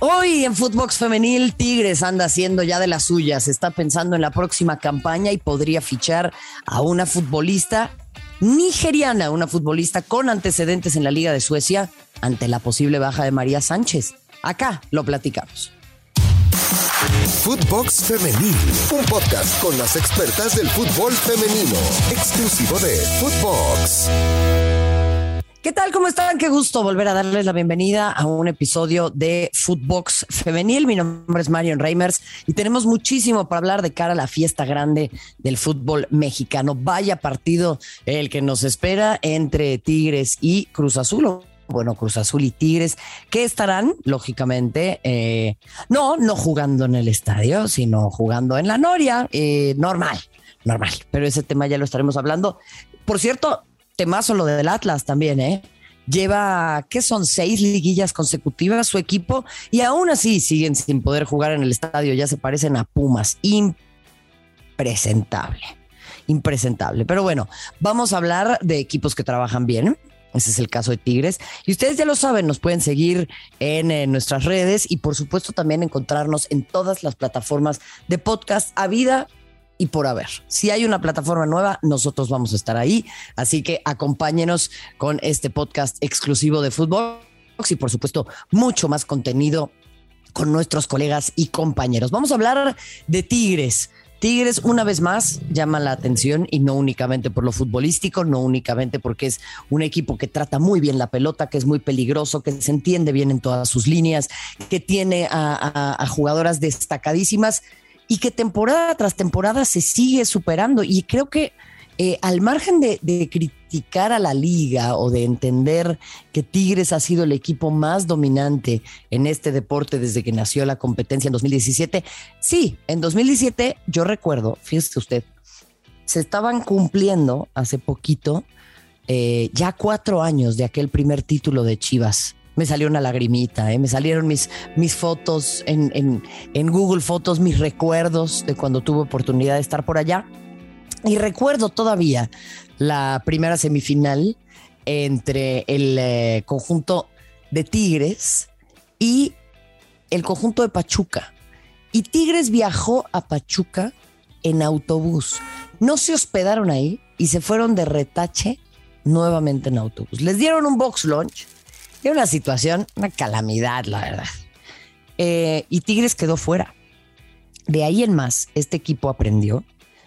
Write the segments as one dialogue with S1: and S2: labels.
S1: Hoy en Footbox Femenil, Tigres anda haciendo ya de las suyas. Está pensando en la próxima campaña y podría fichar a una futbolista nigeriana, una futbolista con antecedentes en la Liga de Suecia ante la posible baja de María Sánchez. Acá lo platicamos.
S2: Footbox Femenil, un podcast con las expertas del fútbol femenino, exclusivo de Footbox.
S1: ¿Qué tal? ¿Cómo están? Qué gusto volver a darles la bienvenida a un episodio de Footbox Femenil. Mi nombre es Marion Reimers y tenemos muchísimo para hablar de cara a la fiesta grande del fútbol mexicano. Vaya partido el que nos espera entre Tigres y Cruz Azul bueno, Cruz Azul y Tigres, que estarán, lógicamente, eh, no, no jugando en el estadio, sino jugando en la Noria, eh, normal, normal. Pero ese tema ya lo estaremos hablando. Por cierto, temazo lo del Atlas también, ¿eh? Lleva, ¿qué son? Seis liguillas consecutivas su equipo y aún así siguen sin poder jugar en el estadio. Ya se parecen a Pumas. Impresentable. Impresentable. Pero bueno, vamos a hablar de equipos que trabajan bien. Ese es el caso de Tigres. Y ustedes ya lo saben, nos pueden seguir en, en, nuestras redes y por supuesto también encontrarnos en todas las plataformas de podcast a vida y por haber. Si hay una plataforma nueva, nosotros vamos a estar ahí. Así que acompáñenos con este podcast exclusivo de fútbol y por supuesto mucho más contenido con nuestros colegas y compañeros. Vamos a hablar de Tigres. Tigres una vez más llama la atención y no únicamente por lo futbolístico, no únicamente porque es un equipo que trata muy bien la pelota, que es muy peligroso, que se entiende bien en todas sus líneas, que tiene a, a, a jugadoras destacadísimas y que temporada tras temporada se sigue superando. Y creo que eh, al margen de, criticar a la liga o de entender que Tigres ha sido el equipo más dominante en este deporte desde que nació la competencia en 2017, sí, en 2017 yo recuerdo, fíjese usted, se estaban cumpliendo hace poquito eh, ya cuatro años de aquel primer título de Chivas me salió una lagrimita, ¿eh? me salieron mis, mis fotos en, en, en, Google Fotos, mis recuerdos de cuando tuve oportunidad de estar por allá. Y recuerdo todavía la primera semifinal entre el eh, conjunto de Tigres y el conjunto de Pachuca. Y Tigres viajó a Pachuca en autobús. No se hospedaron ahí y se fueron de retache nuevamente en autobús. Les dieron un box lunch era una situación, una calamidad, la verdad. Eh, y Tigres quedó fuera. De ahí en más, este equipo aprendió.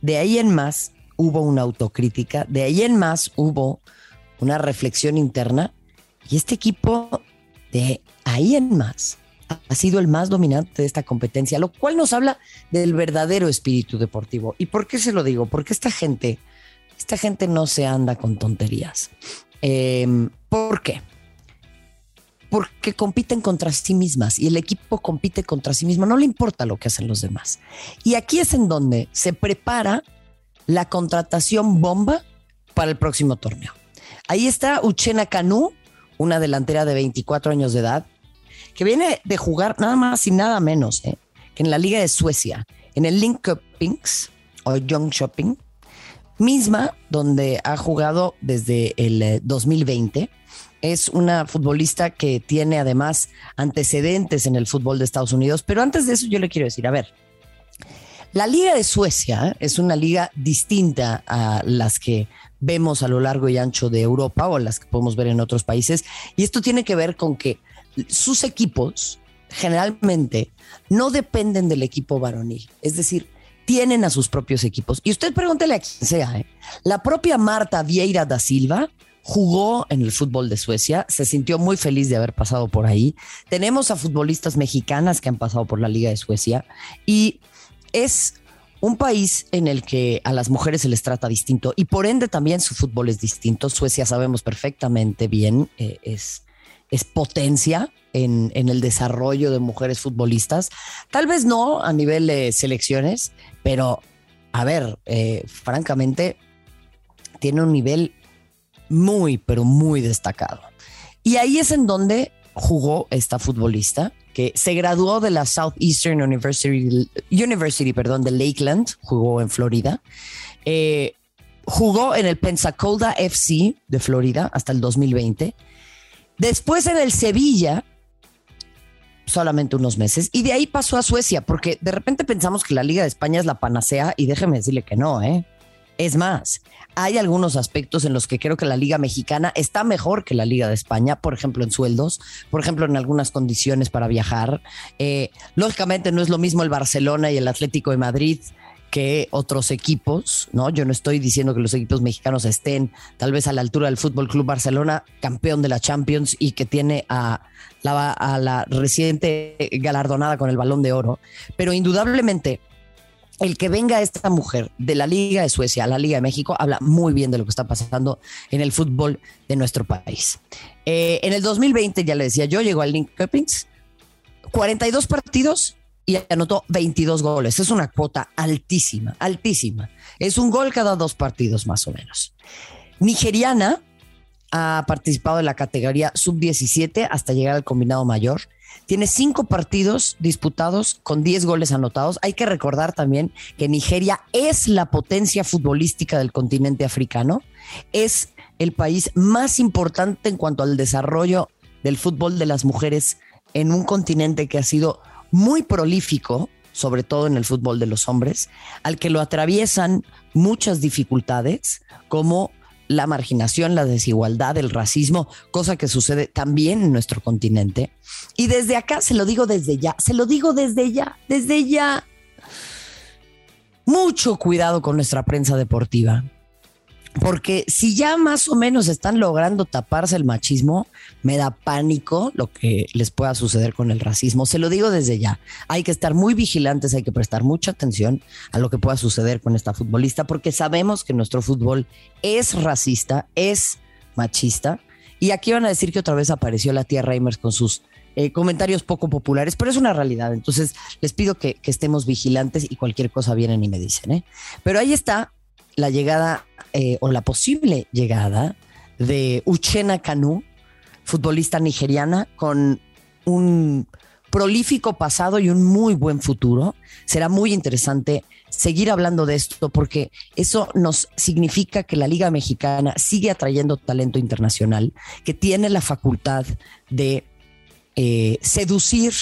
S1: De ahí en más, hubo una autocrítica. De ahí en más, hubo una reflexión interna. Y este equipo, de ahí en más, ha sido el más dominante de esta competencia, lo cual nos habla del verdadero espíritu deportivo. ¿Y por qué se lo digo? Porque esta gente, esta gente no se anda con tonterías. Eh, ¿Por qué? Porque compiten contra sí mismas y el equipo compite contra sí mismo, no le importa lo que hacen los demás. Y aquí es en donde se prepara la contratación bomba para el próximo torneo. Ahí está Uchena Canú, una delantera de 24 años de edad, que viene de jugar nada más y nada menos ¿eh? que en la Liga de Suecia, en el Linkopings o Young Shopping, misma donde ha jugado desde el 2020 eh, es una futbolista que tiene además antecedentes en el fútbol de Estados Unidos. Pero antes de eso yo le quiero decir, a ver, la Liga de Suecia es una liga distinta a las que vemos a lo largo y ancho de Europa o las que podemos ver en otros países. Y esto tiene que ver con que sus equipos generalmente no dependen del equipo varonil. Es decir, tienen a sus propios equipos. Y usted pregúntele a quien sea, ¿eh? la propia Marta Vieira da Silva jugó en el fútbol de Suecia, se sintió muy feliz de haber pasado por ahí. Tenemos a futbolistas mexicanas que han pasado por la Liga de Suecia y es un país en el que a las mujeres se les trata distinto y por ende también su fútbol es distinto. Suecia sabemos perfectamente bien, eh, es, es potencia en, en, el desarrollo de mujeres futbolistas. Tal vez no a nivel de selecciones, pero a ver, eh, francamente, tiene un nivel muy, pero muy destacado. Y ahí es en donde jugó esta futbolista que se graduó de la Southeastern University, University perdón, de Lakeland, jugó en Florida. Eh, jugó en el Pensacola FC de Florida hasta el 2020. Después en el Sevilla solamente unos meses y de ahí pasó a Suecia, porque de repente pensamos que la Liga de España es la panacea y déjeme decirle que no, ¿eh? Es más, hay algunos aspectos en los que creo que la Liga Mexicana está mejor que la Liga de España, por ejemplo, en sueldos, por ejemplo, en algunas condiciones para viajar. Eh, lógicamente no es lo mismo el Barcelona y el Atlético de Madrid que otros equipos, ¿no? Yo no estoy diciendo que los equipos mexicanos estén tal vez a la altura del Fútbol Club Barcelona, campeón de la Champions y que tiene a la, a la reciente galardonada con el Balón de Oro, pero indudablemente el que venga esta mujer de la Liga de Suecia a la Liga de México habla muy bien de lo que está pasando en el fútbol de nuestro país. Eh, en el 2020, ya le decía yo, llegó al Link Cuppings, 42 partidos, y anotó 22 goles. Es una cuota altísima, altísima. Es un gol cada dos partidos más o menos. Nigeriana ha participado en la categoría sub-17 hasta llegar al combinado mayor. Tiene cinco partidos disputados con 10 goles anotados. Hay que recordar también que Nigeria es la potencia futbolística del continente africano. Es el país más importante en cuanto al desarrollo del fútbol de las mujeres en un continente que ha sido muy prolífico, sobre todo en el fútbol de los hombres, al que lo atraviesan muchas dificultades como la marginación, la desigualdad, el racismo, cosa que sucede también en nuestro continente. Y desde acá, se lo digo desde ya, se lo digo desde ya, desde ya. Mucho cuidado con nuestra prensa deportiva. Porque si ya más o menos están logrando taparse el machismo, me da pánico lo que les pueda suceder con el racismo. Se lo digo desde ya. Hay que estar muy vigilantes, hay que prestar mucha atención a lo que pueda suceder con esta futbolista, porque sabemos que nuestro fútbol es racista, es machista. Y aquí van a decir que otra vez apareció la tía Reimers con sus eh, comentarios poco populares, pero es una realidad. Entonces les pido que, estemos vigilantes y cualquier cosa vienen y me dicen. ¿eh? Pero ahí está la llegada eh, o la posible llegada de Uchena Kanu, futbolista nigeriana con un prolífico pasado y un muy buen futuro. Será muy interesante seguir hablando de esto porque eso nos significa que la Liga Mexicana sigue atrayendo talento internacional, que tiene la facultad de eh, seducir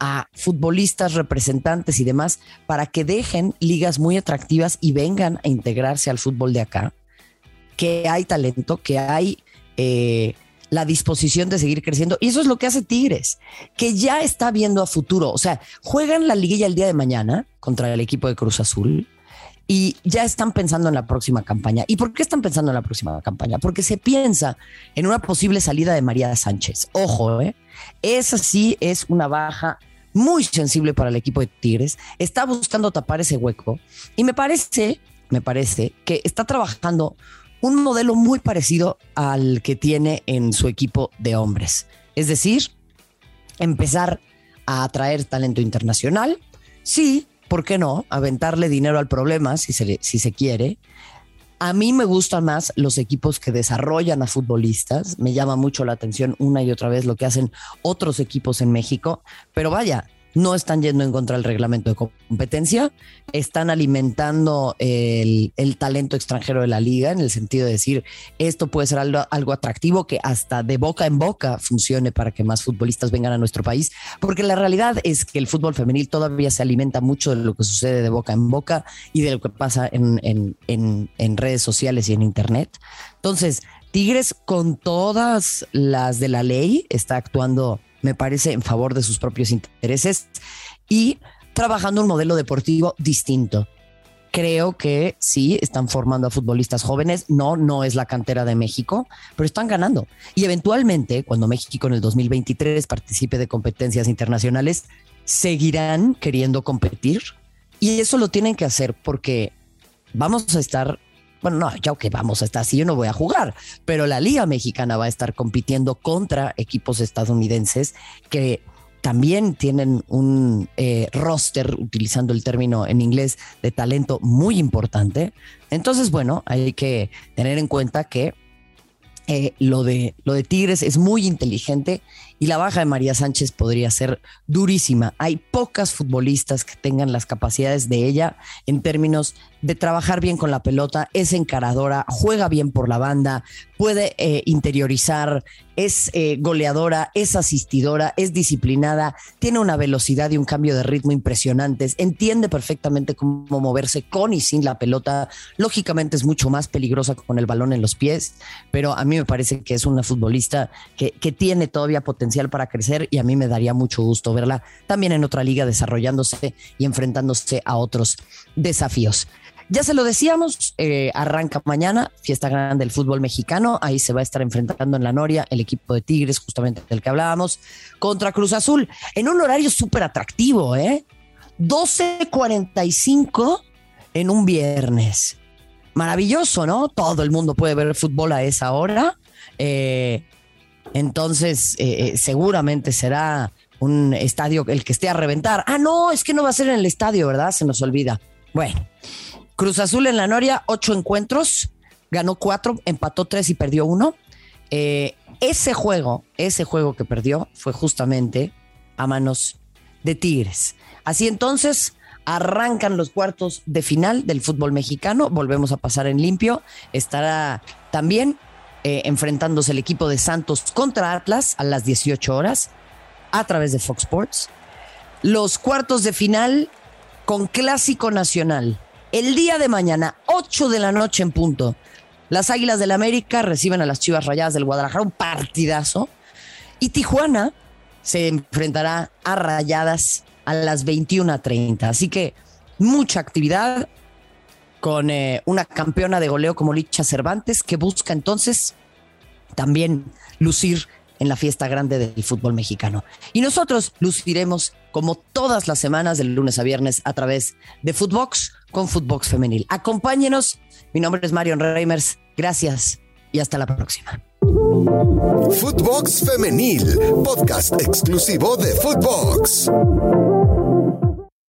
S1: a futbolistas, representantes y demás para que dejen ligas muy atractivas y vengan a integrarse al fútbol de acá, que hay talento, que hay eh, la disposición de seguir creciendo. Y eso es lo que hace Tigres, que ya está viendo a futuro. O sea, juegan la liguilla el día de mañana contra el equipo de Cruz Azul y ya están pensando en la próxima campaña. ¿Y por qué están pensando en la próxima campaña? Porque se piensa en una posible salida de María Sánchez. Ojo, ¿eh? esa sí es una baja muy sensible para el equipo de Tigres, está buscando tapar ese hueco y me parece, me parece que está trabajando un modelo muy parecido al que tiene en su equipo de hombres. Es decir, empezar a atraer talento internacional, sí, ¿por qué no? Aventarle dinero al problema si se, si se quiere, a mí me gustan más los equipos que desarrollan a futbolistas. Me llama mucho la atención una y otra vez lo que hacen otros equipos en México. Pero vaya, no están yendo en contra del reglamento de competencia, están alimentando el, talento extranjero de la liga en el sentido de decir, esto puede ser algo, atractivo que hasta de boca en boca funcione para que más futbolistas vengan a nuestro país, porque la realidad es que el fútbol femenil todavía se alimenta mucho de lo que sucede de boca en boca y de lo que pasa en redes sociales y en Internet. Entonces, Tigres con todas las de la ley está actuando me parece, en favor de sus propios intereses y trabajando un modelo deportivo distinto. Creo que sí, están formando a futbolistas jóvenes. No, no es la cantera de México, pero están ganando. Y eventualmente, cuando México en el 2023 participe de competencias internacionales, seguirán queriendo competir. Y eso lo tienen que hacer porque vamos a estar bueno, no, ya que vamos a estar así, yo no voy a jugar, pero la Liga Mexicana va a estar compitiendo contra equipos estadounidenses que también tienen un eh, roster, utilizando el término en inglés, de talento muy importante. Entonces, bueno, hay que tener en cuenta que eh, lo, de, lo de Tigres es muy inteligente y la baja de María Sánchez podría ser durísima. Hay pocas futbolistas que tengan las capacidades de ella en términos de trabajar bien con la pelota, es encaradora, juega bien por la banda, puede eh, interiorizar, es eh, goleadora, es asistidora, es disciplinada, tiene una velocidad y un cambio de ritmo impresionantes, entiende perfectamente cómo moverse con y sin la pelota. Lógicamente es mucho más peligrosa con el balón en los pies, pero a mí me parece que es una futbolista que, que tiene todavía potencial para crecer y a mí me daría mucho gusto verla también en otra liga desarrollándose y enfrentándose a otros desafíos. Ya se lo decíamos, eh, arranca mañana, fiesta grande del fútbol mexicano. Ahí se va a estar enfrentando en la Noria el equipo de Tigres, justamente del que hablábamos, contra Cruz Azul, en un horario súper atractivo, ¿eh? 12.45 en un viernes. Maravilloso, ¿no? Todo el mundo puede ver fútbol a esa hora. Eh, entonces, eh, seguramente será un estadio el que esté a reventar. Ah, no, es que no va a ser en el estadio, ¿verdad? Se nos olvida. Bueno, Cruz Azul en la Noria, ocho encuentros, ganó cuatro, empató tres y perdió uno. Eh, ese juego, ese juego que perdió fue justamente a manos de Tigres. Así entonces arrancan los cuartos de final del fútbol mexicano. Volvemos a pasar en limpio. Estará también eh, enfrentándose el equipo de Santos contra Atlas a las 18 horas a través de Fox Sports. Los cuartos de final con clásico nacional el día de mañana, 8 de la noche en punto, las Águilas del América reciben a las Chivas Rayadas del Guadalajara, un partidazo. Y Tijuana se enfrentará a Rayadas a las 21.30. Así que mucha actividad con eh, una campeona de goleo como Licha Cervantes que busca entonces también lucir en la fiesta grande del fútbol mexicano. Y nosotros luciremos como todas las semanas, del lunes a viernes, a través de Footbox con Footbox Femenil. Acompáñenos. Mi nombre es Marion Reimers. Gracias y hasta la próxima.
S2: Footbox Femenil, podcast exclusivo de Footbox.